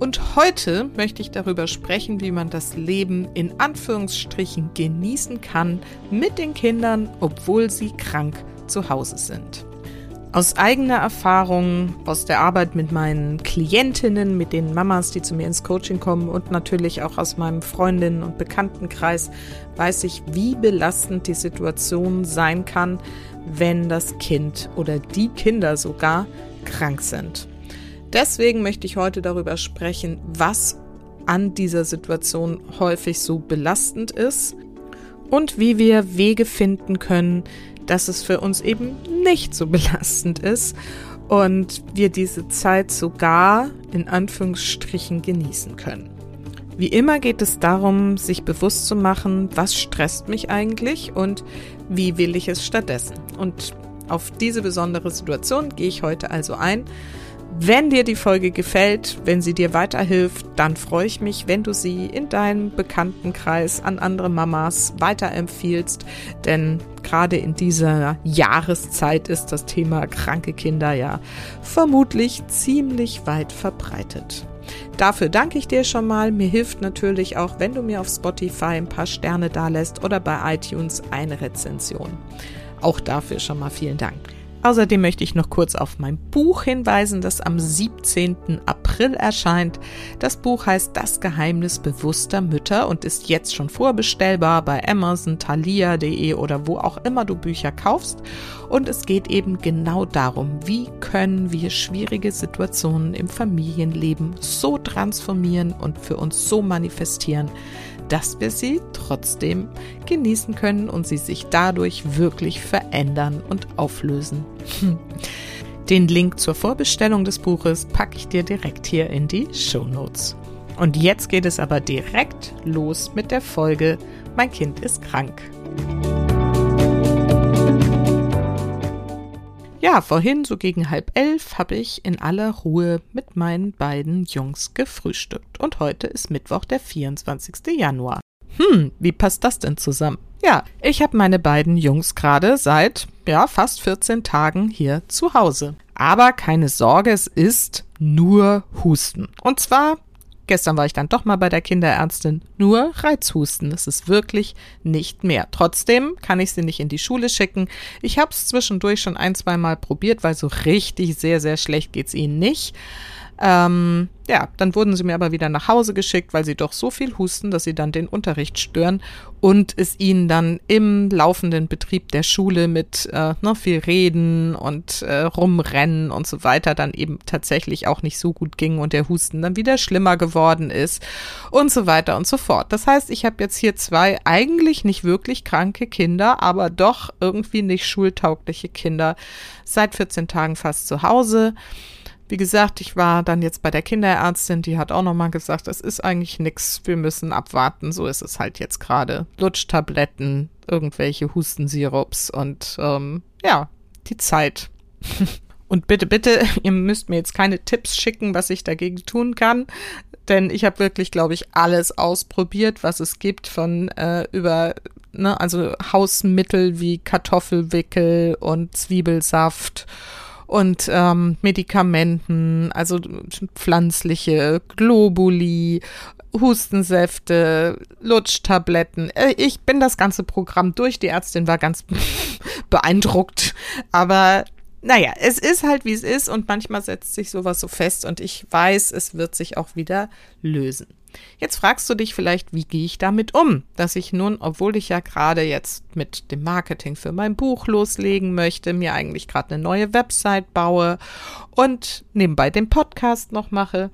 Und heute möchte ich darüber sprechen, wie man das Leben in Anführungsstrichen genießen kann mit den Kindern, obwohl sie krank zu Hause sind. Aus eigener Erfahrung, aus der Arbeit mit meinen Klientinnen, mit den Mamas, die zu mir ins Coaching kommen und natürlich auch aus meinem Freundinnen- und Bekanntenkreis, weiß ich, wie belastend die Situation sein kann, wenn das Kind oder die Kinder sogar krank sind. Deswegen möchte ich heute darüber sprechen, was an dieser Situation häufig so belastend ist und wie wir Wege finden können, dass es für uns eben nicht so belastend ist und wir diese Zeit sogar in Anführungsstrichen genießen können. Wie immer geht es darum, sich bewusst zu machen, was stresst mich eigentlich und wie will ich es stattdessen. Und auf diese besondere Situation gehe ich heute also ein wenn dir die Folge gefällt, wenn sie dir weiterhilft, dann freue ich mich, wenn du sie in deinem Bekanntenkreis an andere Mamas weiterempfiehlst, denn gerade in dieser Jahreszeit ist das Thema kranke Kinder ja vermutlich ziemlich weit verbreitet. Dafür danke ich dir schon mal. Mir hilft natürlich auch, wenn du mir auf Spotify ein paar Sterne dalässt oder bei iTunes eine Rezension. Auch dafür schon mal vielen Dank. Außerdem möchte ich noch kurz auf mein Buch hinweisen, das am 17. April erscheint. Das Buch heißt Das Geheimnis bewusster Mütter und ist jetzt schon vorbestellbar bei Amazon, thalia.de oder wo auch immer du Bücher kaufst. Und es geht eben genau darum, wie können wir schwierige Situationen im Familienleben so transformieren und für uns so manifestieren, dass wir sie trotzdem genießen können und sie sich dadurch wirklich verändern und auflösen. Den Link zur Vorbestellung des Buches packe ich dir direkt hier in die Show Notes. Und jetzt geht es aber direkt los mit der Folge Mein Kind ist krank. Ja, vorhin, so gegen halb elf, habe ich in aller Ruhe mit meinen beiden Jungs gefrühstückt. Und heute ist Mittwoch, der 24. Januar. Hm, wie passt das denn zusammen? Ja, ich habe meine beiden Jungs gerade seit, ja, fast 14 Tagen hier zu Hause. Aber keine Sorge, es ist nur Husten. Und zwar Gestern war ich dann doch mal bei der Kinderärztin. Nur Reizhusten. Es ist wirklich nicht mehr. Trotzdem kann ich sie nicht in die Schule schicken. Ich habe es zwischendurch schon ein, zwei Mal probiert, weil so richtig sehr, sehr schlecht geht es ihnen nicht. Ähm, ja, dann wurden sie mir aber wieder nach Hause geschickt, weil sie doch so viel husten, dass sie dann den Unterricht stören und es ihnen dann im laufenden Betrieb der Schule mit äh, noch viel Reden und äh, Rumrennen und so weiter dann eben tatsächlich auch nicht so gut ging und der Husten dann wieder schlimmer geworden ist und so weiter und so fort. Das heißt, ich habe jetzt hier zwei eigentlich nicht wirklich kranke Kinder, aber doch irgendwie nicht schultaugliche Kinder seit 14 Tagen fast zu Hause. Wie gesagt, ich war dann jetzt bei der Kinderärztin, die hat auch nochmal gesagt, es ist eigentlich nichts, wir müssen abwarten, so ist es halt jetzt gerade. Lutschtabletten, irgendwelche Hustensirups und ähm, ja, die Zeit. und bitte, bitte, ihr müsst mir jetzt keine Tipps schicken, was ich dagegen tun kann, denn ich habe wirklich, glaube ich, alles ausprobiert, was es gibt von äh, über Ne, also Hausmittel wie Kartoffelwickel und Zwiebelsaft und ähm, Medikamenten, also pflanzliche Globuli, Hustensäfte, Lutschtabletten. Äh, ich bin das ganze Programm durch. Die Ärztin war ganz beeindruckt. Aber naja, es ist halt wie es ist und manchmal setzt sich sowas so fest und ich weiß, es wird sich auch wieder lösen. Jetzt fragst du dich vielleicht, wie gehe ich damit um, dass ich nun, obwohl ich ja gerade jetzt mit dem Marketing für mein Buch loslegen möchte, mir eigentlich gerade eine neue Website baue und nebenbei den Podcast noch mache,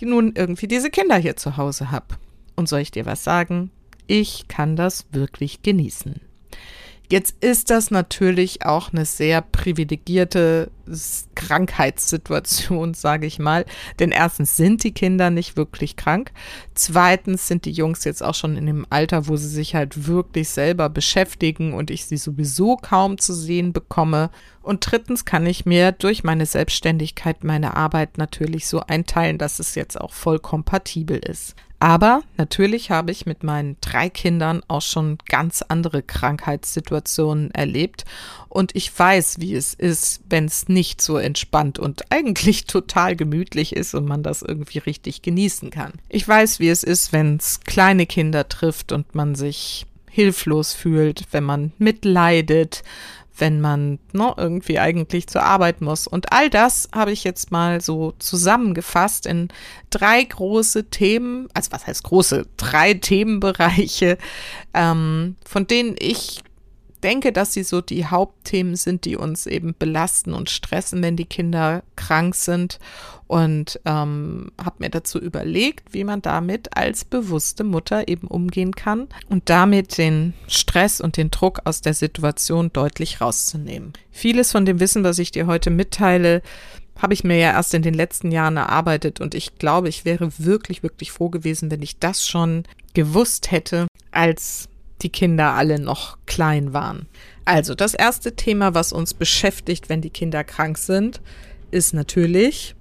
nun irgendwie diese Kinder hier zu Hause habe. Und soll ich dir was sagen? Ich kann das wirklich genießen. Jetzt ist das natürlich auch eine sehr privilegierte Krankheitssituation, sage ich mal. Denn erstens sind die Kinder nicht wirklich krank. Zweitens sind die Jungs jetzt auch schon in dem Alter, wo sie sich halt wirklich selber beschäftigen und ich sie sowieso kaum zu sehen bekomme. Und drittens kann ich mir durch meine Selbstständigkeit meine Arbeit natürlich so einteilen, dass es jetzt auch voll kompatibel ist. Aber natürlich habe ich mit meinen drei Kindern auch schon ganz andere Krankheitssituationen erlebt und ich weiß, wie es ist, wenn es nicht so entspannt und eigentlich total gemütlich ist und man das irgendwie richtig genießen kann. Ich weiß, wie es ist, wenn es kleine Kinder trifft und man sich hilflos fühlt, wenn man mitleidet, wenn man ne, irgendwie eigentlich zur Arbeit muss. Und all das habe ich jetzt mal so zusammengefasst in drei große Themen, also was heißt große, drei Themenbereiche, ähm, von denen ich denke, dass sie so die Hauptthemen sind, die uns eben belasten und stressen, wenn die Kinder krank sind. Und ähm, habe mir dazu überlegt, wie man damit als bewusste Mutter eben umgehen kann und damit den Stress und den Druck aus der Situation deutlich rauszunehmen. Vieles von dem Wissen, was ich dir heute mitteile, habe ich mir ja erst in den letzten Jahren erarbeitet und ich glaube, ich wäre wirklich, wirklich froh gewesen, wenn ich das schon gewusst hätte, als die Kinder alle noch klein waren. Also das erste Thema, was uns beschäftigt, wenn die Kinder krank sind, ist natürlich,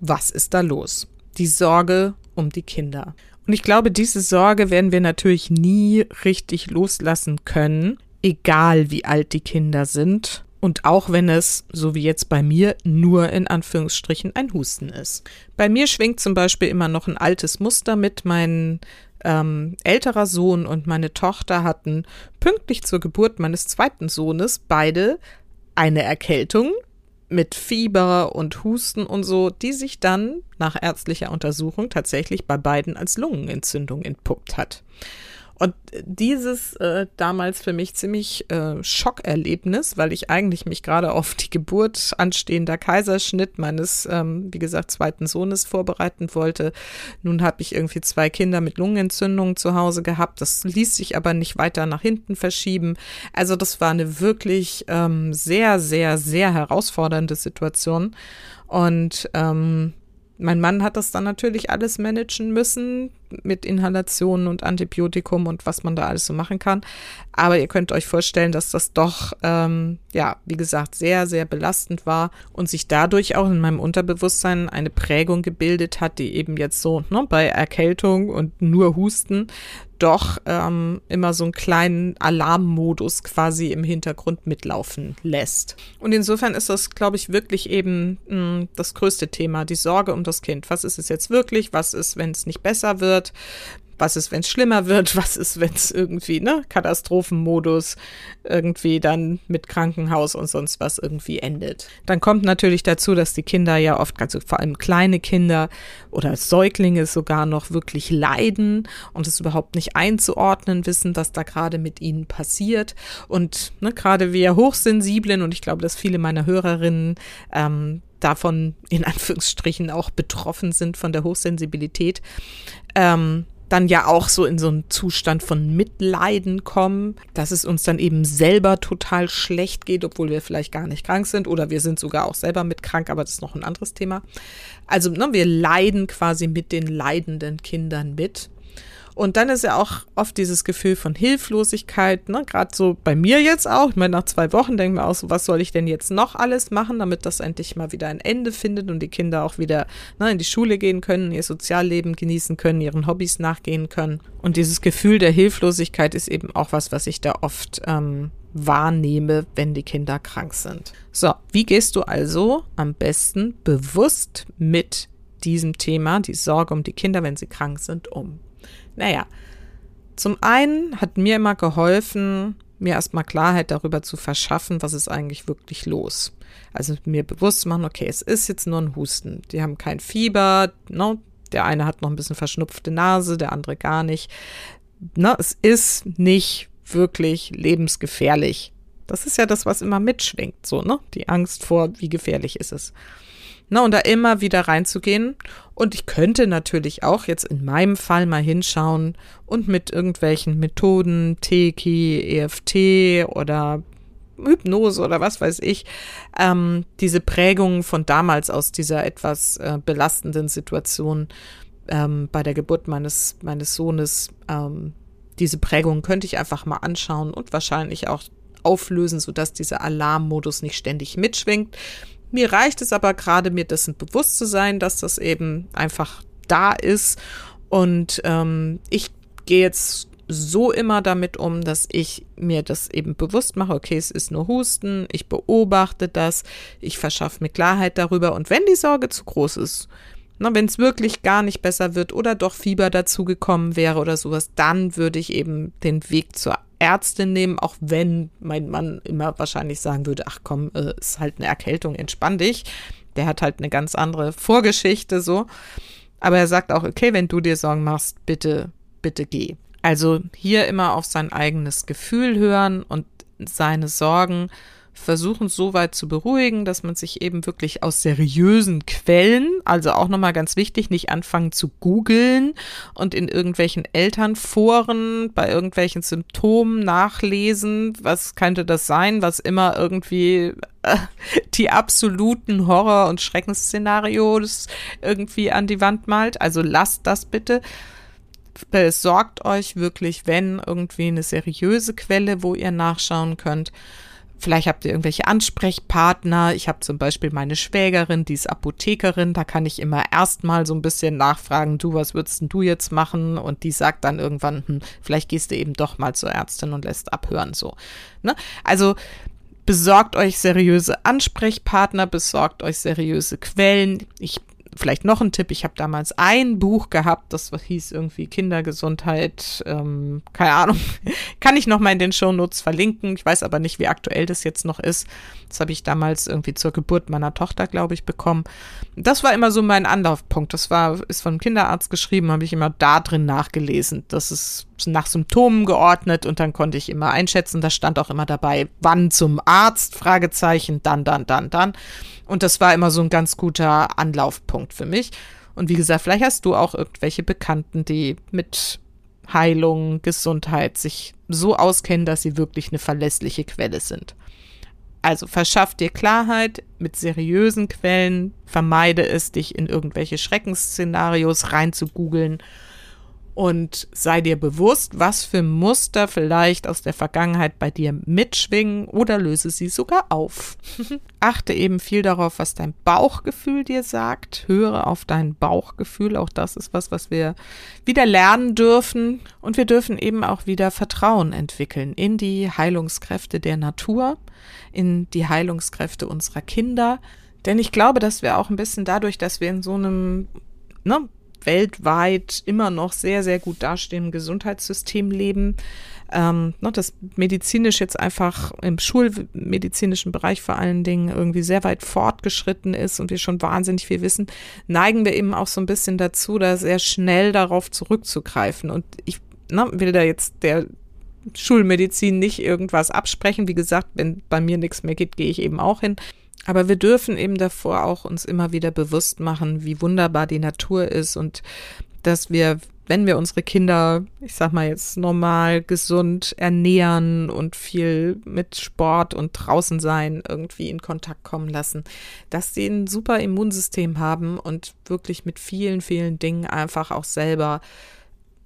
was ist da los? Die Sorge um die Kinder. Und ich glaube, diese Sorge werden wir natürlich nie richtig loslassen können, egal wie alt die Kinder sind. Und auch wenn es, so wie jetzt bei mir, nur in Anführungsstrichen ein Husten ist. Bei mir schwingt zum Beispiel immer noch ein altes Muster mit. Mein ähm, älterer Sohn und meine Tochter hatten pünktlich zur Geburt meines zweiten Sohnes beide eine Erkältung mit Fieber und Husten und so, die sich dann nach ärztlicher Untersuchung tatsächlich bei beiden als Lungenentzündung entpuppt hat. Und dieses äh, damals für mich ziemlich äh, Schockerlebnis, weil ich eigentlich mich gerade auf die Geburt anstehender Kaiserschnitt meines, ähm, wie gesagt, zweiten Sohnes vorbereiten wollte. Nun habe ich irgendwie zwei Kinder mit Lungenentzündung zu Hause gehabt. Das ließ sich aber nicht weiter nach hinten verschieben. Also das war eine wirklich ähm, sehr, sehr, sehr herausfordernde Situation. Und ähm, mein Mann hat das dann natürlich alles managen müssen mit Inhalationen und Antibiotikum und was man da alles so machen kann. Aber ihr könnt euch vorstellen, dass das doch, ähm, ja, wie gesagt, sehr, sehr belastend war und sich dadurch auch in meinem Unterbewusstsein eine Prägung gebildet hat, die eben jetzt so ne, bei Erkältung und nur Husten doch ähm, immer so einen kleinen Alarmmodus quasi im Hintergrund mitlaufen lässt. Und insofern ist das, glaube ich, wirklich eben mh, hm, das größte Thema, die Sorge um das Kind. Was ist es jetzt wirklich? Was ist, wenn es nicht besser wird? Was ist, wenn es schlimmer wird? Was ist, wenn es irgendwie, ne, Katastrophenmodus irgendwie dann mit Krankenhaus und sonst was irgendwie endet? Dann kommt natürlich dazu, dass die Kinder ja oft, also vor allem kleine Kinder oder Säuglinge sogar noch wirklich leiden und es überhaupt nicht einzuordnen wissen, was da gerade mit ihnen passiert. Und ne, gerade wir Hochsensiblen, und ich glaube, dass viele meiner Hörerinnen ähm, davon in Anführungsstrichen auch betroffen sind von der Hochsensibilität, ähm, dann ja auch so in so einen Zustand von Mitleiden kommen, dass es uns dann eben selber total schlecht geht, obwohl wir vielleicht gar nicht krank sind oder wir sind sogar auch selber mit krank, aber das ist noch ein anderes Thema. Also ne, wir leiden quasi mit den leidenden Kindern mit. Und dann ist ja auch oft dieses Gefühl von Hilflosigkeit, ne? gerade so bei mir jetzt auch. Ich meine, nach zwei Wochen denken wir auch so, was soll ich denn jetzt noch alles machen, damit das endlich mal wieder ein Ende findet und die Kinder auch wieder ne, in die Schule gehen können, ihr Sozialleben genießen können, ihren Hobbys nachgehen können. Und dieses Gefühl der Hilflosigkeit ist eben auch was, was ich da oft ähm, wahrnehme, wenn die Kinder krank sind. So, wie gehst du also am besten bewusst mit diesem Thema, die Sorge um die Kinder, wenn sie krank sind, um? Naja, zum einen hat mir immer geholfen, mir erstmal Klarheit darüber zu verschaffen, was ist eigentlich wirklich los. Also mir bewusst machen, okay, es ist jetzt nur ein Husten. Die haben kein Fieber, no, ne? der eine hat noch ein bisschen verschnupfte Nase, der andere gar nicht. No, ne? es ist nicht wirklich lebensgefährlich. Das ist ja das, was immer mitschwingt, so, ne? Die Angst vor, wie gefährlich ist es. Na, und da immer wieder reinzugehen. Und ich könnte natürlich auch jetzt in meinem Fall mal hinschauen und mit irgendwelchen Methoden, Teki, EFT oder Hypnose oder was weiß ich, ähm, diese Prägungen von damals aus dieser etwas äh, belastenden Situation ähm, bei der Geburt meines, meines Sohnes, ähm, diese Prägungen könnte ich einfach mal anschauen und wahrscheinlich auch auflösen, sodass dieser Alarmmodus nicht ständig mitschwingt. Mir reicht es aber gerade, mir dessen bewusst zu sein, dass das eben einfach da ist. Und ähm, ich gehe jetzt so immer damit um, dass ich mir das eben bewusst mache, okay, es ist nur Husten, ich beobachte das, ich verschaffe mir Klarheit darüber und wenn die Sorge zu groß ist, wenn es wirklich gar nicht besser wird oder doch Fieber dazugekommen wäre oder sowas, dann würde ich eben den Weg zur Ärztin nehmen, auch wenn mein Mann immer wahrscheinlich sagen würde, ach komm, äh, ist halt eine Erkältung, entspann dich. Der hat halt eine ganz andere Vorgeschichte so. Aber er sagt auch, okay, wenn du dir Sorgen machst, bitte, bitte geh. Also hier immer auf sein eigenes Gefühl hören und seine Sorgen versuchen so weit zu beruhigen, dass man sich eben wirklich aus seriösen Quellen, also auch nochmal ganz wichtig, nicht anfangen zu googeln und in irgendwelchen Elternforen bei irgendwelchen Symptomen nachlesen, was könnte das sein, was immer irgendwie äh, die absoluten Horror- und Schreckensszenarios irgendwie an die Wand malt. Also lasst das bitte besorgt euch wirklich, wenn irgendwie eine seriöse Quelle, wo ihr nachschauen könnt. Vielleicht habt ihr irgendwelche Ansprechpartner. Ich habe zum Beispiel meine Schwägerin, die ist Apothekerin. Da kann ich immer erstmal so ein bisschen nachfragen, du, was würdest denn du jetzt machen? Und die sagt dann irgendwann, hm, vielleicht gehst du eben doch mal zur Ärztin und lässt abhören, so. Ne? Also besorgt euch seriöse Ansprechpartner, besorgt euch seriöse Quellen. Ich vielleicht noch ein Tipp. Ich habe damals ein Buch gehabt, das hieß irgendwie Kindergesundheit. Ähm, keine Ahnung. Kann ich noch mal in den Shownotes verlinken. Ich weiß aber nicht, wie aktuell das jetzt noch ist. Das habe ich damals irgendwie zur Geburt meiner Tochter, glaube ich, bekommen. Das war immer so mein Anlaufpunkt. Das war, ist von einem Kinderarzt geschrieben, habe ich immer da drin nachgelesen. Das ist nach Symptomen geordnet und dann konnte ich immer einschätzen. Da stand auch immer dabei, wann zum Arzt, Fragezeichen, dann, dann, dann, dann. Und das war immer so ein ganz guter Anlaufpunkt für mich. Und wie gesagt, vielleicht hast du auch irgendwelche Bekannten, die mit Heilung, Gesundheit sich so auskennen, dass sie wirklich eine verlässliche Quelle sind. Also verschaff dir Klarheit mit seriösen Quellen, vermeide es, dich in irgendwelche Schreckensszenarios rein zu googeln und sei dir bewusst, was für Muster vielleicht aus der Vergangenheit bei dir mitschwingen oder löse sie sogar auf. Achte eben viel darauf, was dein Bauchgefühl dir sagt. Höre auf dein Bauchgefühl. Auch das ist was, was wir wieder lernen dürfen. Und wir dürfen eben auch wieder Vertrauen entwickeln in die Heilungskräfte der Natur, in die Heilungskräfte unserer Kinder. Denn ich glaube, dass wir auch ein bisschen dadurch, dass wir in so einem ne, weltweit immer noch sehr, sehr gut dastehenden Gesundheitssystem leben. Ähm, ne, das medizinisch jetzt einfach im schulmedizinischen Bereich vor allen Dingen irgendwie sehr weit fortgeschritten ist und wir schon wahnsinnig viel wissen, neigen wir eben auch so ein bisschen dazu, da sehr schnell darauf zurückzugreifen. Und ich ne, will da jetzt der Schulmedizin nicht irgendwas absprechen. Wie gesagt, wenn bei mir nichts mehr geht, gehe ich eben auch hin. Aber wir dürfen eben davor auch uns immer wieder bewusst machen, wie wunderbar die Natur ist und dass wir, wenn wir unsere Kinder, ich sag mal jetzt normal, gesund ernähren und viel mit Sport und draußen sein irgendwie in Kontakt kommen lassen, dass sie ein super Immunsystem haben und wirklich mit vielen, vielen Dingen einfach auch selber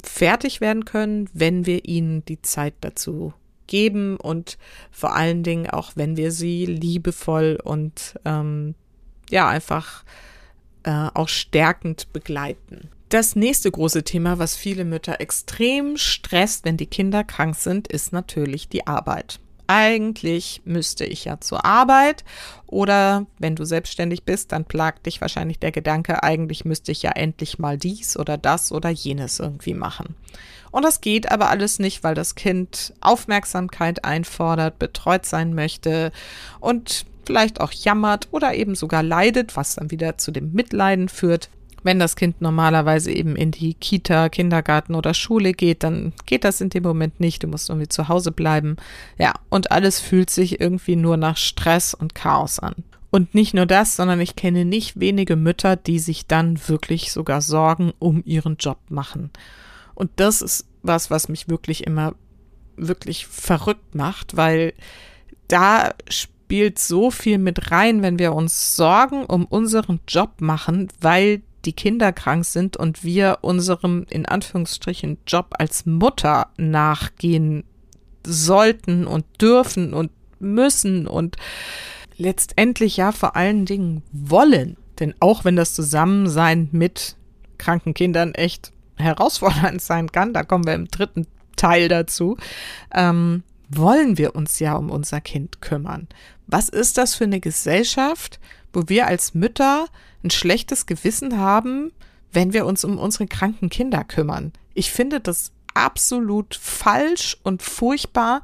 fertig werden können, wenn wir ihnen die Zeit dazu geben und vor allen Dingen auch, wenn wir sie liebevoll und ähm, ja, einfach äh, auch stärkend begleiten. Das nächste große Thema, was viele Mütter extrem stresst, wenn die Kinder krank sind, ist natürlich die Arbeit. Eigentlich müsste ich ja zur Arbeit oder wenn du selbstständig bist, dann plagt dich wahrscheinlich der Gedanke, eigentlich müsste ich ja endlich mal dies oder das oder jenes irgendwie machen. Und das geht aber alles nicht, weil das Kind Aufmerksamkeit einfordert, betreut sein möchte und vielleicht auch jammert oder eben sogar leidet, was dann wieder zu dem Mitleiden führt. Wenn das Kind normalerweise eben in die Kita, Kindergarten oder Schule geht, dann geht das in dem Moment nicht. Du musst irgendwie zu Hause bleiben. Ja, und alles fühlt sich irgendwie nur nach Stress und Chaos an. Und nicht nur das, sondern ich kenne nicht wenige Mütter, die sich dann wirklich sogar Sorgen um ihren Job machen. Und das ist was, was mich wirklich immer wirklich verrückt macht, weil da spielt so viel mit rein, wenn wir uns Sorgen um unseren Job machen, weil die Kinder krank sind und wir unserem in Anführungsstrichen Job als Mutter nachgehen sollten und dürfen und müssen und letztendlich ja vor allen Dingen wollen. Denn auch wenn das Zusammensein mit kranken Kindern echt herausfordernd sein kann, da kommen wir im dritten Teil dazu, ähm, wollen wir uns ja um unser Kind kümmern. Was ist das für eine Gesellschaft, wo wir als Mütter ein schlechtes Gewissen haben, wenn wir uns um unsere kranken Kinder kümmern? Ich finde das absolut falsch und furchtbar.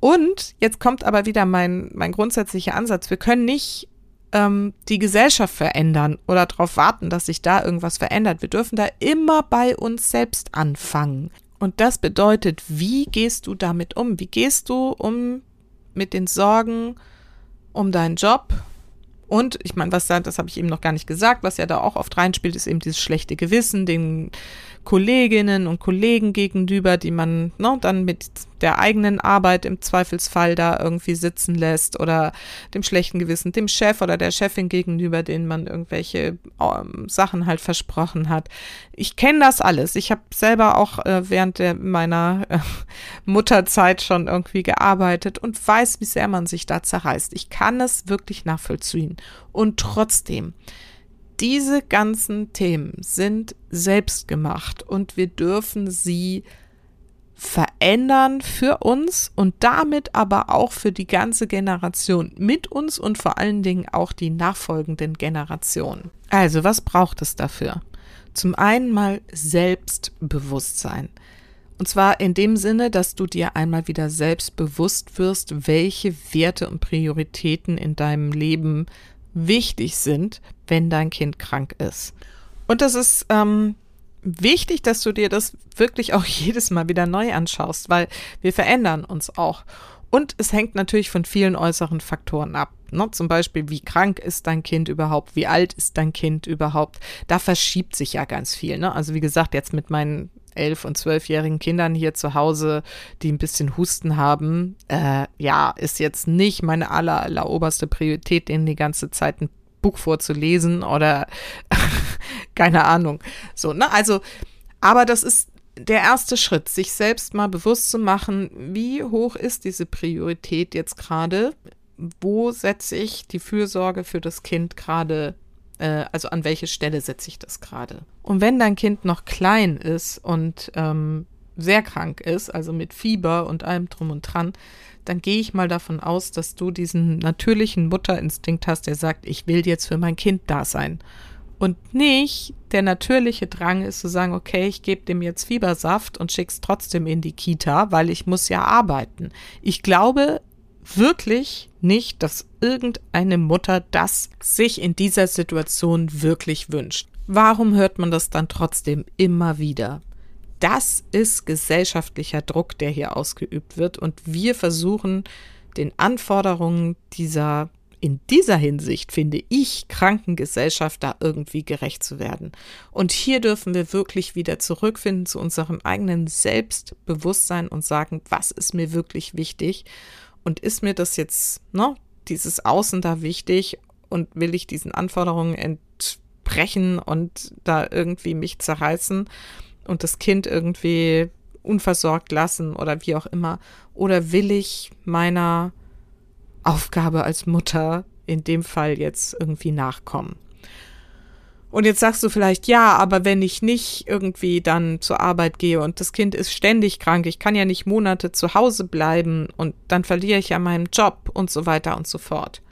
Und jetzt kommt aber wieder mein, mein grundsätzlicher Ansatz. Wir können nicht ähm, die Gesellschaft verändern oder darauf warten, dass sich da irgendwas verändert. Wir dürfen da immer bei uns selbst anfangen. Und das bedeutet, wie gehst du damit um? Wie gehst du um mit den Sorgen um deinen Job? Und ich meine, was da, das habe ich eben noch gar nicht gesagt, was ja da auch oft reinspielt, ist eben dieses schlechte Gewissen, den Kolleginnen und Kollegen gegenüber, die man ne, dann mit der eigenen Arbeit im Zweifelsfall da irgendwie sitzen lässt oder dem schlechten Gewissen dem Chef oder der Chefin gegenüber, denen man irgendwelche ähm, Sachen halt versprochen hat. Ich kenne das alles. Ich habe selber auch äh, während der, meiner äh, Mutterzeit schon irgendwie gearbeitet und weiß, wie sehr man sich da zerreißt. Ich kann es wirklich nachvollziehen. Und trotzdem, diese ganzen Themen sind selbst gemacht und wir dürfen sie verändern für uns und damit aber auch für die ganze Generation mit uns und vor allen Dingen auch die nachfolgenden Generationen. Also, was braucht es dafür? Zum einen mal Selbstbewusstsein. Und zwar in dem Sinne, dass du dir einmal wieder selbst bewusst wirst, welche Werte und Prioritäten in deinem Leben wichtig sind, wenn dein Kind krank ist. Und das ist ähm, wichtig, dass du dir das wirklich auch jedes Mal wieder neu anschaust, weil wir verändern uns auch. Und es hängt natürlich von vielen äußeren Faktoren ab. Ne? Zum Beispiel, wie krank ist dein Kind überhaupt? Wie alt ist dein Kind überhaupt? Da verschiebt sich ja ganz viel. Ne? Also wie gesagt, jetzt mit meinen elf- und zwölfjährigen Kindern hier zu Hause, die ein bisschen Husten haben, äh, ja, ist jetzt nicht meine aller, aller oberste Priorität, denen die ganze Zeit ein Buch vorzulesen oder keine Ahnung. So, ne? Also, aber das ist der erste Schritt, sich selbst mal bewusst zu machen, wie hoch ist diese Priorität jetzt gerade? Wo setze ich die Fürsorge für das Kind gerade äh, also an welche Stelle setze ich das gerade? Und wenn dein Kind noch klein ist und ähm, sehr krank ist, also mit Fieber und allem drum und dran, dann gehe ich mal davon aus, dass du diesen natürlichen Mutterinstinkt hast, der sagt, ich will jetzt für mein Kind da sein. Und nicht der natürliche Drang ist zu sagen, okay, ich gebe dem jetzt Fiebersaft und schick's trotzdem in die Kita, weil ich muss ja arbeiten. Ich glaube, wirklich nicht, dass irgendeine Mutter das sich in dieser Situation wirklich wünscht. Warum hört man das dann trotzdem immer wieder? Das ist gesellschaftlicher Druck, der hier ausgeübt wird und wir versuchen den Anforderungen dieser in dieser Hinsicht, finde ich, kranken Gesellschaft da irgendwie gerecht zu werden. Und hier dürfen wir wirklich wieder zurückfinden zu unserem eigenen Selbstbewusstsein und sagen, was ist mir wirklich wichtig und ist mir das jetzt, ne, dieses Außen da wichtig und will ich diesen Anforderungen entsprechen und da irgendwie mich zerreißen und das Kind irgendwie unversorgt lassen oder wie auch immer? Oder will ich meiner Aufgabe als Mutter in dem Fall jetzt irgendwie nachkommen? Und jetzt sagst du vielleicht, ja, aber wenn ich nicht irgendwie dann zur Arbeit gehe und das Kind ist ständig krank, ich kann ja nicht Monate zu Hause bleiben und dann verliere ich ja meinen Job und so weiter und so fort.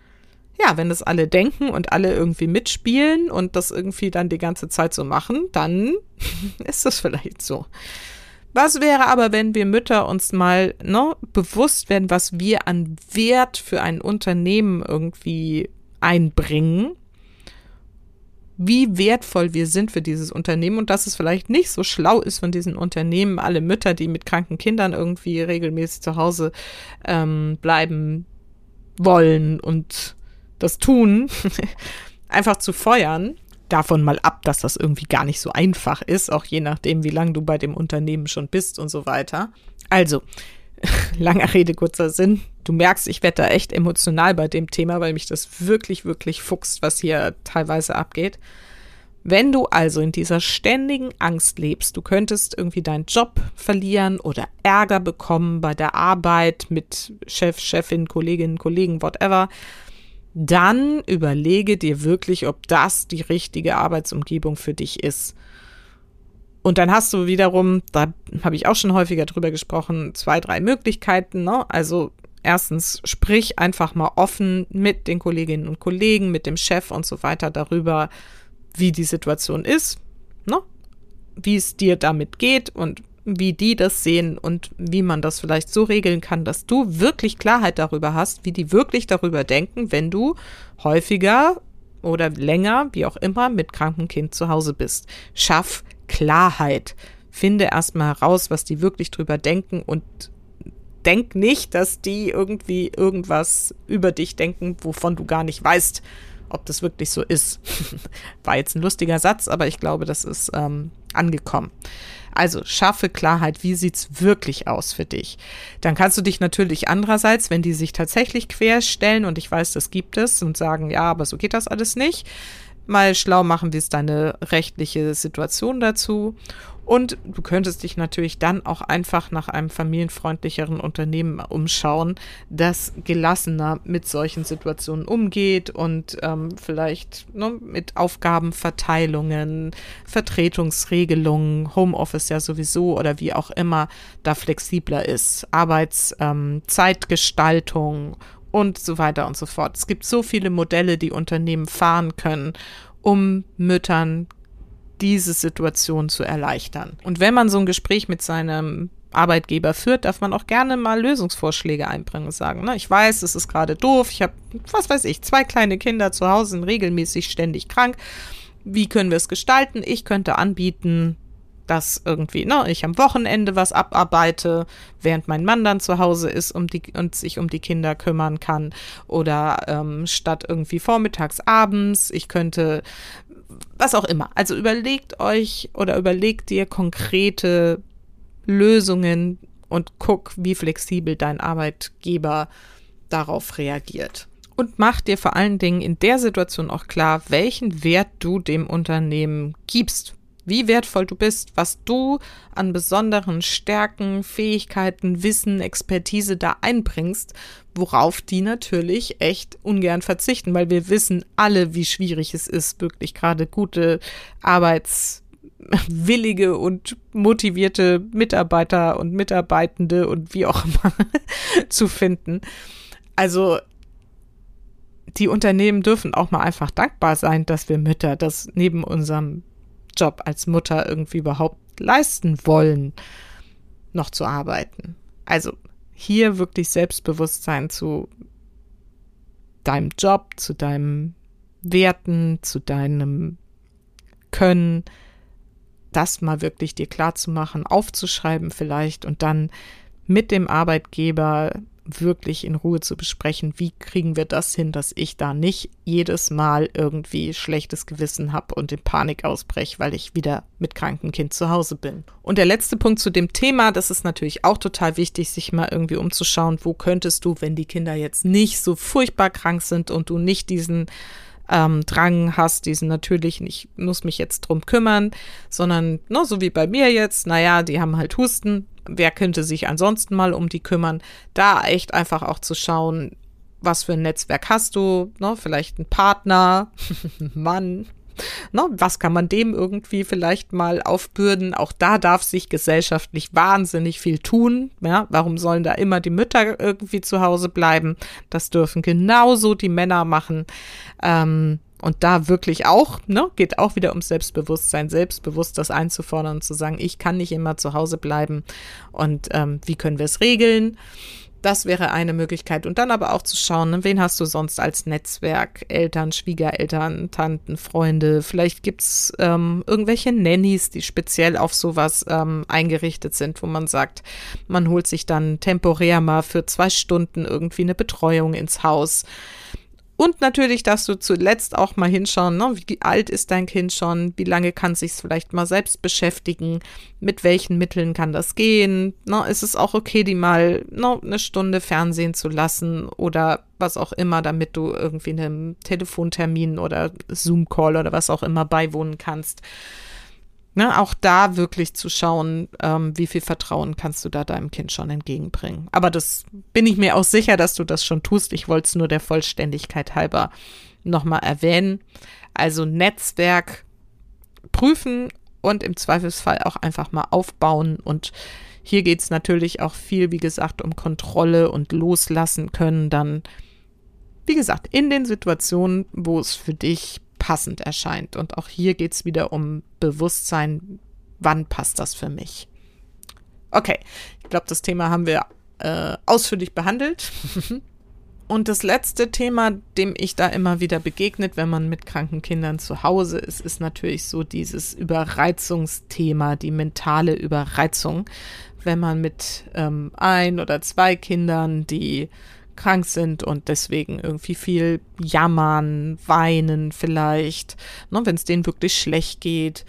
Ja, wenn das alle denken und alle irgendwie mitspielen und das irgendwie dann die ganze Zeit so machen, dann ist das vielleicht so. Was wäre aber, wenn wir Mütter uns mal ne, bewusst werden, was wir an Wert für ein Unternehmen irgendwie einbringen wie wertvoll wir sind für dieses Unternehmen und dass es vielleicht nicht so schlau ist von diesen Unternehmen, alle Mütter, die mit kranken Kindern irgendwie regelmäßig zu Hause ähm, bleiben wollen und das tun, einfach zu feuern. Davon mal ab, dass das irgendwie gar nicht so einfach ist, auch je nachdem, wie lange du bei dem Unternehmen schon bist und so weiter. Also, langer Rede, kurzer Sinn. Du merkst, ich werde da echt emotional bei dem Thema, weil mich das wirklich, wirklich fuchst, was hier teilweise abgeht. Wenn du also in dieser ständigen Angst lebst, du könntest irgendwie deinen Job verlieren oder Ärger bekommen bei der Arbeit mit Chef, Chefin, Kolleginnen, Kollegen, whatever, dann überlege dir wirklich, ob das die richtige Arbeitsumgebung für dich ist. Und dann hast du wiederum, da habe ich auch schon häufiger drüber gesprochen, zwei, drei Möglichkeiten. Ne? Also erstens, sprich einfach mal offen mit den Kolleginnen und Kollegen, mit dem Chef und so weiter darüber, wie die Situation ist, ne? wie es dir damit geht und wie die das sehen und wie man das vielleicht so regeln kann, dass du wirklich Klarheit darüber hast, wie die wirklich darüber denken, wenn du häufiger oder länger, wie auch immer, mit krankem Kind zu Hause bist. Schaff Klarheit. Finde erstmal heraus, was die wirklich drüber denken und denk nicht, dass die irgendwie irgendwas über dich denken, wovon du gar nicht weißt ob das wirklich so ist. War jetzt ein lustiger Satz, aber ich glaube, das ist ähm, angekommen. Also schaffe Klarheit, wie sieht's wirklich aus für dich? Dann kannst du dich natürlich andererseits, wenn die sich tatsächlich querstellen und ich weiß, das gibt es und sagen, ja, aber so geht das alles nicht, mal schlau machen, wie ist deine rechtliche Situation dazu. Und du könntest dich natürlich dann auch einfach nach einem familienfreundlicheren Unternehmen umschauen, das gelassener mit solchen Situationen umgeht und ähm, vielleicht ne, mit Aufgabenverteilungen, Vertretungsregelungen, Homeoffice ja sowieso oder wie auch immer da flexibler ist, Arbeitszeitgestaltung ähm, und so weiter und so fort. Es gibt so viele Modelle, die Unternehmen fahren können, um Müttern diese Situation zu erleichtern. Und wenn man so ein Gespräch mit seinem Arbeitgeber führt, darf man auch gerne mal Lösungsvorschläge einbringen und sagen, ne, ich weiß, es ist gerade doof, ich habe, was weiß ich, zwei kleine Kinder zu Hause, regelmäßig ständig krank. Wie können wir es gestalten? Ich könnte anbieten, dass irgendwie, ne, ich am Wochenende was abarbeite, während mein Mann dann zu Hause ist um die, und sich um die Kinder kümmern kann. Oder ähm, statt irgendwie vormittags abends, ich könnte was auch immer. Also überlegt euch oder überlegt dir konkrete Lösungen und guck, wie flexibel dein Arbeitgeber darauf reagiert. Und mach dir vor allen Dingen in der Situation auch klar, welchen Wert du dem Unternehmen gibst wie wertvoll du bist, was du an besonderen Stärken, Fähigkeiten, Wissen, Expertise da einbringst, worauf die natürlich echt ungern verzichten, weil wir wissen alle, wie schwierig es ist, wirklich gerade gute arbeitswillige und motivierte Mitarbeiter und Mitarbeitende und wie auch immer zu finden. Also die Unternehmen dürfen auch mal einfach dankbar sein, dass wir Mütter das neben unserem Job als Mutter irgendwie überhaupt leisten wollen, noch zu arbeiten. Also hier wirklich Selbstbewusstsein zu deinem Job, zu deinem Werten, zu deinem Können, das mal wirklich dir klar zu machen, aufzuschreiben vielleicht und dann mit dem Arbeitgeber wirklich in Ruhe zu besprechen, wie kriegen wir das hin, dass ich da nicht jedes Mal irgendwie schlechtes Gewissen habe und in Panik ausbreche, weil ich wieder mit krankem Kind zu Hause bin. Und der letzte Punkt zu dem Thema, das ist natürlich auch total wichtig, sich mal irgendwie umzuschauen, wo könntest du, wenn die Kinder jetzt nicht so furchtbar krank sind und du nicht diesen ähm, Drang hast, diesen natürlichen, ich muss mich jetzt drum kümmern, sondern ne, so wie bei mir jetzt, naja, die haben halt Husten, wer könnte sich ansonsten mal um die kümmern? Da echt einfach auch zu schauen, was für ein Netzwerk hast du, ne? vielleicht ein Partner, Mann, Ne, was kann man dem irgendwie vielleicht mal aufbürden? Auch da darf sich gesellschaftlich wahnsinnig viel tun. Ja, warum sollen da immer die Mütter irgendwie zu Hause bleiben? Das dürfen genauso die Männer machen. Ähm, und da wirklich auch, ne, geht auch wieder ums Selbstbewusstsein, selbstbewusst das einzufordern und zu sagen, ich kann nicht immer zu Hause bleiben und ähm, wie können wir es regeln? Das wäre eine Möglichkeit. Und dann aber auch zu schauen, ne, wen hast du sonst als Netzwerk? Eltern, Schwiegereltern, Tanten, Freunde. Vielleicht gibt's ähm, irgendwelche Nannies, die speziell auf sowas ähm, eingerichtet sind, wo man sagt, man holt sich dann temporär mal für zwei Stunden irgendwie eine Betreuung ins Haus Und natürlich darfst du zuletzt auch mal hinschauen, ne? wie alt ist dein Kind schon, wie lange kann sich vielleicht mal selbst beschäftigen, mit welchen Mitteln kann das gehen. Ne? Ist es auch okay, die mal ne, eine Stunde Fernsehen zu lassen oder was auch immer, damit du irgendwie einem Telefontermin oder Zoom-Call oder was auch immer beiwohnen kannst. Ne, auch da wirklich zu schauen, ähm, wie viel Vertrauen kannst du da deinem Kind schon entgegenbringen. Aber das bin ich mir auch sicher, dass du das schon tust. Ich wollte es nur der Vollständigkeit halber nochmal erwähnen. Also Netzwerk prüfen und im Zweifelsfall auch einfach mal aufbauen. Und hier geht es natürlich auch viel, wie gesagt, um Kontrolle und loslassen können. Dann, wie gesagt, in den Situationen, wo es für dich passend erscheint. Und auch hier geht es wieder um Bewusstsein, wann passt das für mich. Okay, ich glaube, das Thema haben wir äh, ausführlich behandelt. Und das letzte Thema, dem ich da immer wieder begegnet, wenn man mit kranken Kindern zu Hause ist, ist natürlich so dieses Überreizungsthema, die mentale Überreizung. Wenn man mit ähm, ein oder zwei Kindern, die krank sind und deswegen irgendwie viel jammern, weinen vielleicht, ne, wenn es denen wirklich schlecht geht.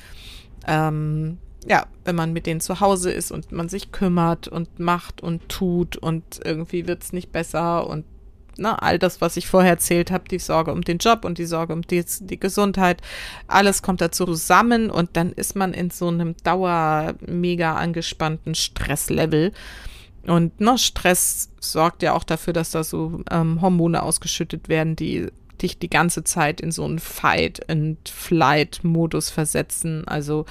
Ähm, ja, wenn man mit denen zu Hause ist und man sich kümmert und macht und tut und irgendwie wird es nicht besser und na, ne, all das, was ich vorher erzählt habe, die Sorge um den Job und die Sorge um die, die Gesundheit, alles kommt dazu zusammen und dann ist man in so einem dauer mega angespannten Stresslevel. Und ne, Stress sorgt ja auch dafür, dass da so ähm, Hormone ausgeschüttet werden, die dich die ganze Zeit in so einen Fight-and-Flight-Modus versetzen, also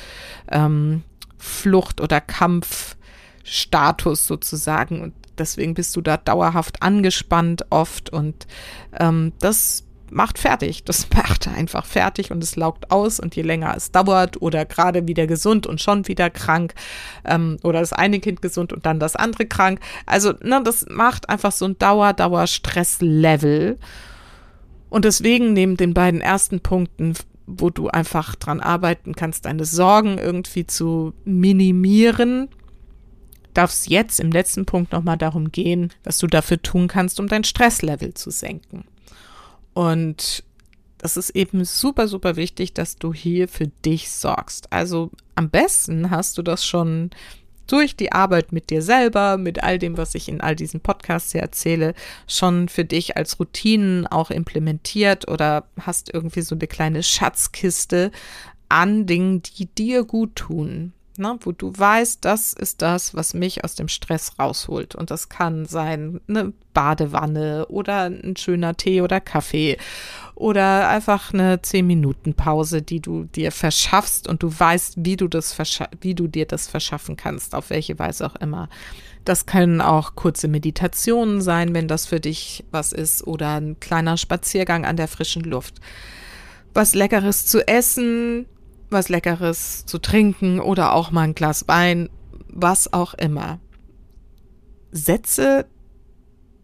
ähm, Flucht- oder Kampfstatus sozusagen. Und deswegen bist du da dauerhaft angespannt oft und ähm, das macht fertig. Das macht einfach fertig und es laugt aus und je länger es dauert oder gerade wieder gesund und schon wieder krank ähm, oder das eine Kind gesund und dann das andere krank. Also, ne, das macht einfach so ein Dauer-Dauer-Stress-Level. Und deswegen neben den beiden ersten Punkten, wo du einfach dran arbeiten kannst, deine Sorgen irgendwie zu minimieren, darf es jetzt im letzten Punkt nochmal darum gehen, was du dafür tun kannst, um dein Stresslevel zu senken. Und das ist eben super, super wichtig, dass du hier für dich sorgst. Also am besten hast du das schon durch die Arbeit mit dir selber, mit all dem, was ich in all diesen Podcasts hier erzähle, schon für dich als Routinen auch implementiert oder hast irgendwie so eine kleine Schatzkiste an Dingen, die dir gut tun ne, wo du weißt, das ist das, was mich aus dem Stress rausholt. Und das kann sein eine Badewanne oder ein schöner Tee oder Kaffee oder einfach eine 10-Minuten-Pause, die du dir verschaffst und du weißt, wie du, das wie du dir das verschaffen kannst, auf welche Weise auch immer. Das können auch kurze Meditationen sein, wenn das für dich was ist, oder ein kleiner Spaziergang an der frischen Luft. Was Leckeres zu essen, was Leckeres zu trinken oder auch mal ein Glas Wein, was auch immer. Setze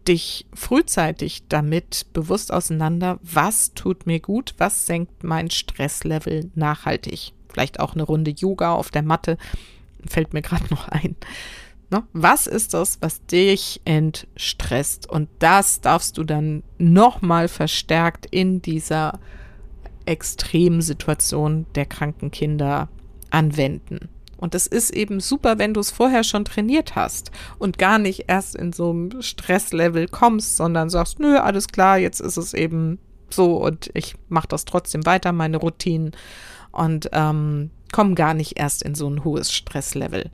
dich frühzeitig damit bewusst auseinander, was tut mir gut, was senkt mein Stresslevel nachhaltig. Vielleicht auch eine Runde Yoga auf der Matte, fällt mir gerade noch ein. Ne? Was ist das, was dich entstresst? Und das darfst du dann nochmal verstärkt in dieser Extremsituation der kranken Kinder anwenden. Und das ist eben super, wenn du es vorher schon trainiert hast und gar nicht erst in so einem Stresslevel kommst, sondern sagst, nö, alles klar, jetzt ist es eben so und ich mache das trotzdem weiter, meine Routinen und ähm, komme gar nicht erst in so ein hohes Stresslevel.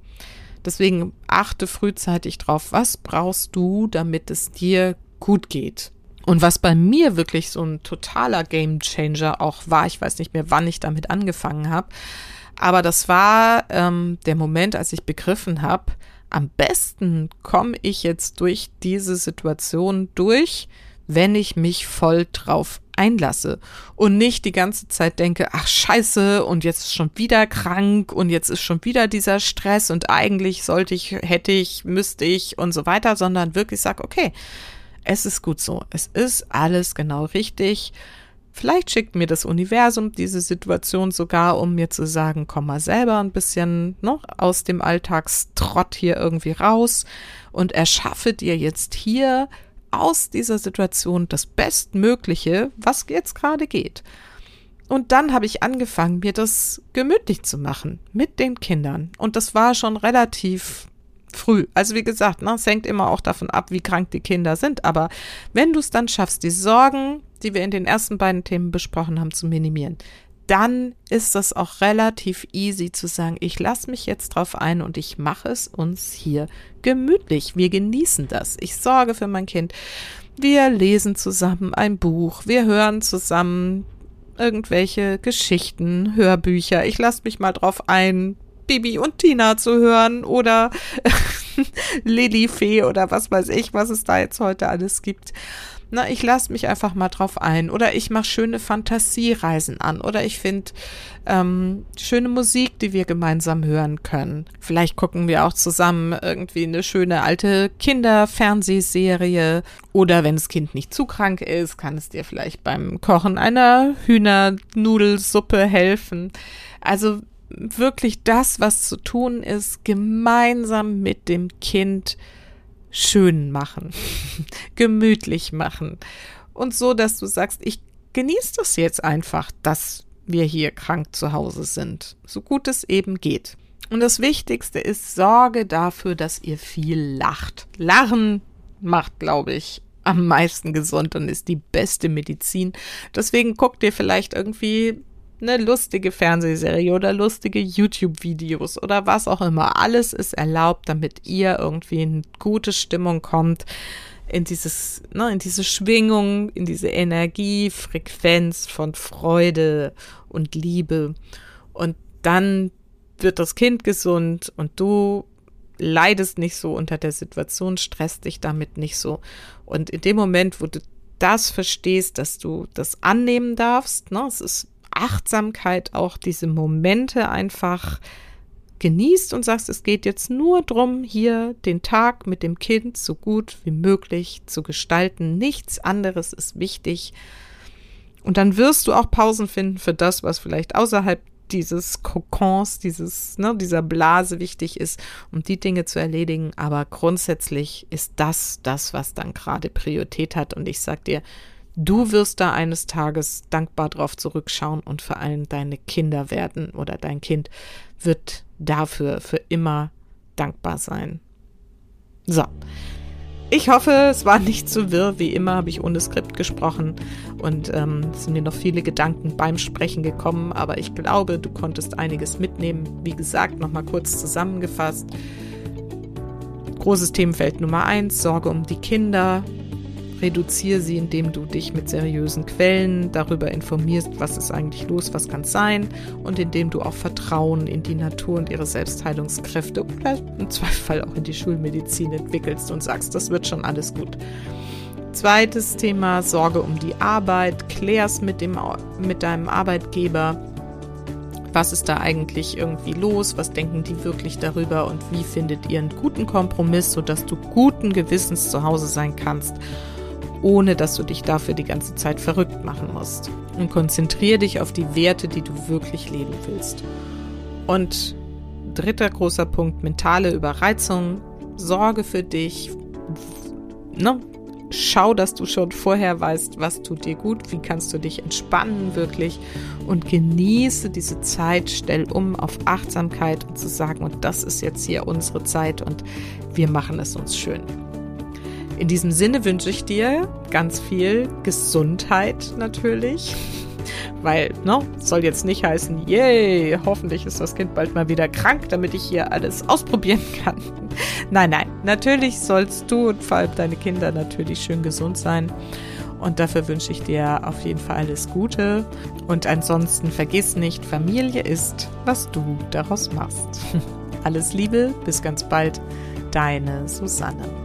Deswegen achte frühzeitig drauf, was brauchst du, damit es dir gut geht. Und was bei mir wirklich so ein totaler Game Changer auch war, ich weiß nicht mehr, wann ich damit angefangen habe, aber das war ähm, der Moment, als ich begriffen habe, am besten komme ich jetzt durch diese Situation durch, wenn ich mich voll drauf einlasse und nicht die ganze Zeit denke, ach scheiße, und jetzt ist schon wieder krank und jetzt ist schon wieder dieser Stress und eigentlich sollte ich, hätte ich, müsste ich und so weiter, sondern wirklich sage, okay, es ist gut so. Es ist alles genau richtig. Vielleicht schickt mir das Universum diese Situation sogar, um mir zu sagen, komm mal selber ein bisschen noch aus dem Alltagstrott hier irgendwie raus und erschaffe dir jetzt hier aus dieser Situation das Bestmögliche, was jetzt gerade geht. Und dann habe ich angefangen, mir das gemütlich zu machen mit den Kindern. Und das war schon relativ früh. Also wie gesagt, ne, es hängt immer auch davon ab, wie krank die Kinder sind. Aber wenn du es dann schaffst, die Sorgen, die wir in den ersten beiden Themen besprochen haben, zu minimieren, dann ist das auch relativ easy zu sagen, ich lasse mich jetzt drauf ein und ich mache es uns hier gemütlich. Wir genießen das. Ich sorge für mein Kind. Wir lesen zusammen ein Buch. Wir hören zusammen irgendwelche Geschichten, Hörbücher. Ich lasse mich mal drauf ein, Bibi und Tina zu hören oder Lilifee oder was weiß ich, was es da jetzt heute alles gibt. Na, ich lasse mich einfach mal drauf ein. Oder ich mache schöne Fantasiereisen an. Oder ich finde ähm, schöne Musik, die wir gemeinsam hören können. Vielleicht gucken wir auch zusammen irgendwie eine schöne alte Kinderfernsehserie. Oder wenn das Kind nicht zu krank ist, kann es dir vielleicht beim Kochen einer Hühnernudelsuppe helfen. Also wirklich das, was zu tun ist, gemeinsam mit dem Kind schön machen, gemütlich machen und so, dass du sagst, ich genieße das jetzt einfach, dass wir hier krank zu Hause sind, so gut es eben geht. Und das Wichtigste ist, sorge dafür, dass ihr viel lacht. Lachen macht, glaube ich, am meisten gesund und ist die beste Medizin. Deswegen guckt ihr vielleicht irgendwie eine lustige Fernsehserie oder lustige YouTube-Videos oder was auch immer. Alles ist erlaubt, damit ihr irgendwie in gute Stimmung kommt, in dieses, ne, in diese Schwingung, in diese Energie, Frequenz von Freude und Liebe. Und dann wird das Kind gesund und du leidest nicht so unter der Situation, stresst dich damit nicht so. Und in dem Moment, wo du das verstehst, dass du das annehmen darfst, ne, es ist Achtsamkeit auch diese Momente einfach genießt und sagst, es geht jetzt nur darum, hier den Tag mit dem Kind so gut wie möglich zu gestalten. Nichts anderes ist wichtig. Und dann wirst du auch Pausen finden für das, was vielleicht außerhalb dieses Kokons, dieses, ne, dieser Blase wichtig ist, um die Dinge zu erledigen. Aber grundsätzlich ist das das, was dann gerade Priorität hat. Und ich sag dir, Du wirst da eines Tages dankbar drauf zurückschauen und vor allem deine Kinder werden oder dein Kind wird dafür für immer dankbar sein. So. Ich hoffe, es war nicht so wirr. Wie immer habe ich ohne Skript gesprochen und ähm, es sind mir noch viele Gedanken beim Sprechen gekommen, aber ich glaube, du konntest einiges mitnehmen. Wie gesagt, nochmal kurz zusammengefasst. Großes Themenfeld Nummer eins: Sorge um die Kinder, Reduziere sie, indem du dich mit seriösen Quellen darüber informierst, was ist eigentlich los, was kann sein und indem du auch Vertrauen in die Natur und ihre Selbstheilungskräfte und vielleicht im Zweifel auch in die Schulmedizin entwickelst und sagst, das wird schon alles gut. Zweites Thema, Sorge um die Arbeit, klär's mit, dem, mit deinem Arbeitgeber. Was ist da eigentlich irgendwie los? Was denken die wirklich darüber? Und wie findet ihr einen guten Kompromiss, sodass du guten Gewissens zu Hause sein kannst ohne dass du dich dafür die ganze Zeit verrückt machen musst. Und konzentriere dich auf die Werte, die du wirklich leben willst. Und dritter großer Punkt, mentale Überreizung. Sorge für dich. Ne? Schau, dass du schon vorher weißt, was tut dir gut, wie kannst du dich entspannen wirklich und genieße diese Zeit, stell um auf Achtsamkeit und zu sagen, und das ist jetzt hier unsere Zeit und wir machen es uns schön. In diesem Sinne wünsche ich dir ganz viel Gesundheit natürlich. Weil, ne, soll jetzt nicht heißen, yay, hoffentlich ist das Kind bald mal wieder krank, damit ich hier alles ausprobieren kann. Nein, nein, natürlich sollst du und vor allem deine Kinder natürlich schön gesund sein. Und dafür wünsche ich dir auf jeden Fall alles Gute. Und ansonsten vergiss nicht, Familie ist, was du daraus machst. Alles Liebe, bis ganz bald, deine Susanne.